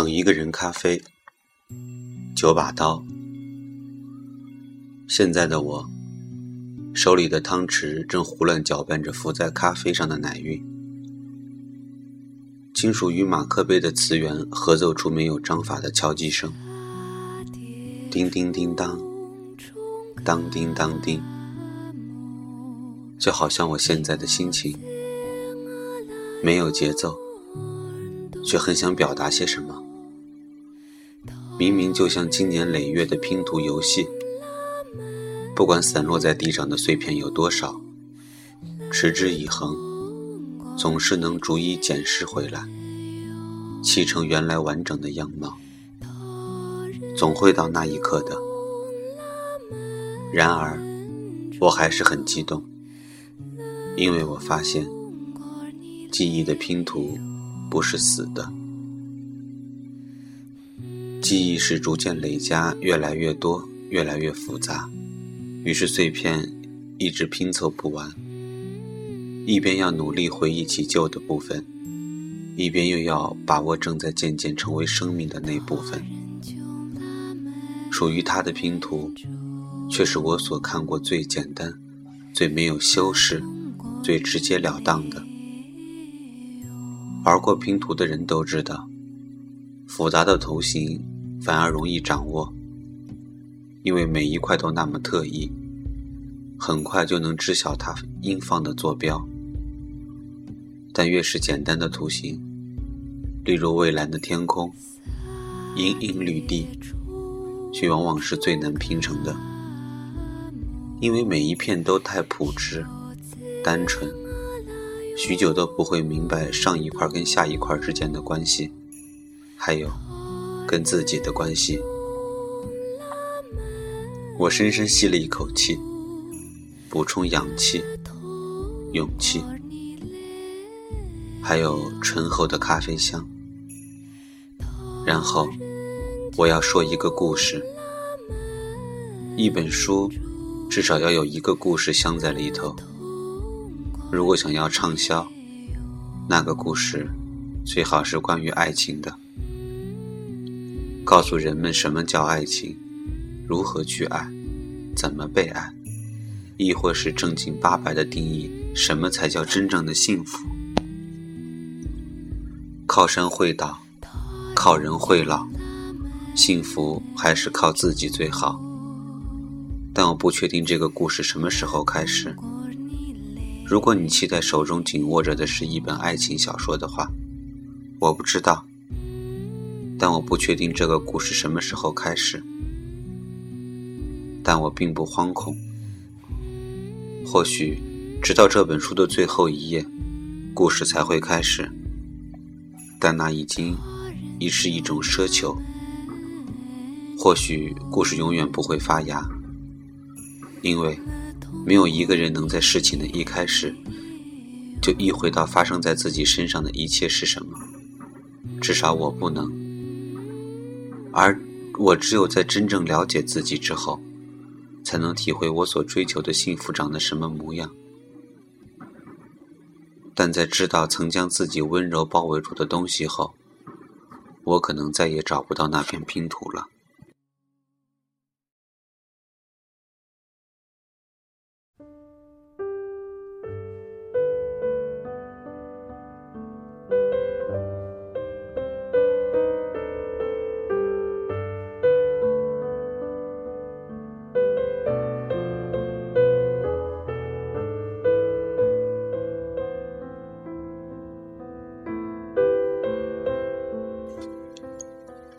等一个人咖啡，九把刀。现在的我，手里的汤匙正胡乱搅拌着浮在咖啡上的奶晕。金属与马克杯的瓷源合奏出没有章法的敲击声，叮叮叮当，当叮当叮，就好像我现在的心情，没有节奏，却很想表达些什么。明明就像经年累月的拼图游戏，不管散落在地上的碎片有多少，持之以恒。总是能逐一捡拾回来，砌成原来完整的样貌。总会到那一刻的。然而，我还是很激动，因为我发现，记忆的拼图不是死的，记忆是逐渐累加，越来越多，越来越复杂，于是碎片一直拼凑不完。一边要努力回忆起旧的部分，一边又要把握正在渐渐成为生命的那部分。属于他的拼图，却是我所看过最简单、最没有修饰、最直截了当的。玩过拼图的人都知道，复杂的图形反而容易掌握，因为每一块都那么特异。很快就能知晓它应放的坐标，但越是简单的图形，例如蔚蓝的天空、阴阴绿地，却往往是最难拼成的，因为每一片都太朴质、单纯，许久都不会明白上一块跟下一块之间的关系，还有跟自己的关系。我深深吸了一口气。补充氧气、勇气，还有醇厚的咖啡香。然后，我要说一个故事。一本书至少要有一个故事镶在里头。如果想要畅销，那个故事最好是关于爱情的，告诉人们什么叫爱情，如何去爱，怎么被爱。亦或是正经八百的定义，什么才叫真正的幸福？靠山会倒，靠人会老，幸福还是靠自己最好。但我不确定这个故事什么时候开始。如果你期待手中紧握着的是一本爱情小说的话，我不知道。但我不确定这个故事什么时候开始。但我并不惶恐。或许，直到这本书的最后一页，故事才会开始。但那已经已是一种奢求。或许，故事永远不会发芽，因为没有一个人能在事情的一开始就意会到发生在自己身上的一切是什么。至少我不能。而我只有在真正了解自己之后。才能体会我所追求的幸福长得什么模样。但在知道曾将自己温柔包围住的东西后，我可能再也找不到那片拼图了。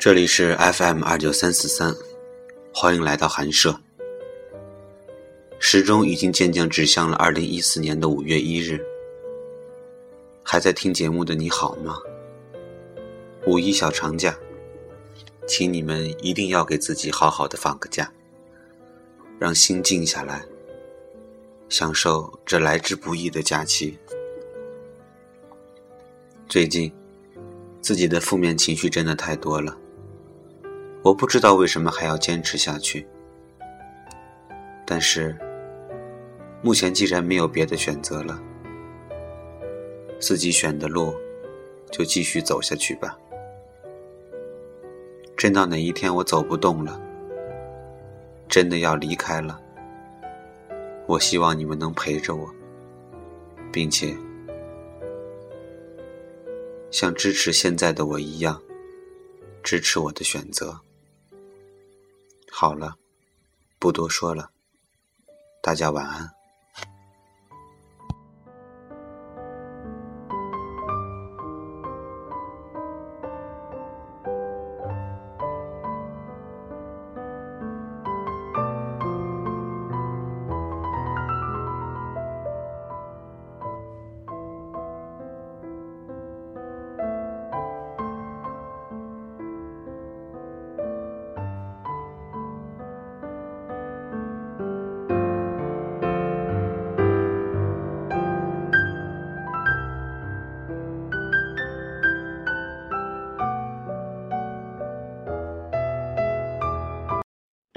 这里是 FM 二九三四三，欢迎来到寒舍。时钟已经渐渐指向了二零一四年的五月一日。还在听节目的你好吗？五一小长假，请你们一定要给自己好好的放个假，让心静下来，享受这来之不易的假期。最近，自己的负面情绪真的太多了。我不知道为什么还要坚持下去，但是目前既然没有别的选择了，自己选的路就继续走下去吧。真到哪一天我走不动了，真的要离开了，我希望你们能陪着我，并且像支持现在的我一样，支持我的选择。好了，不多说了，大家晚安。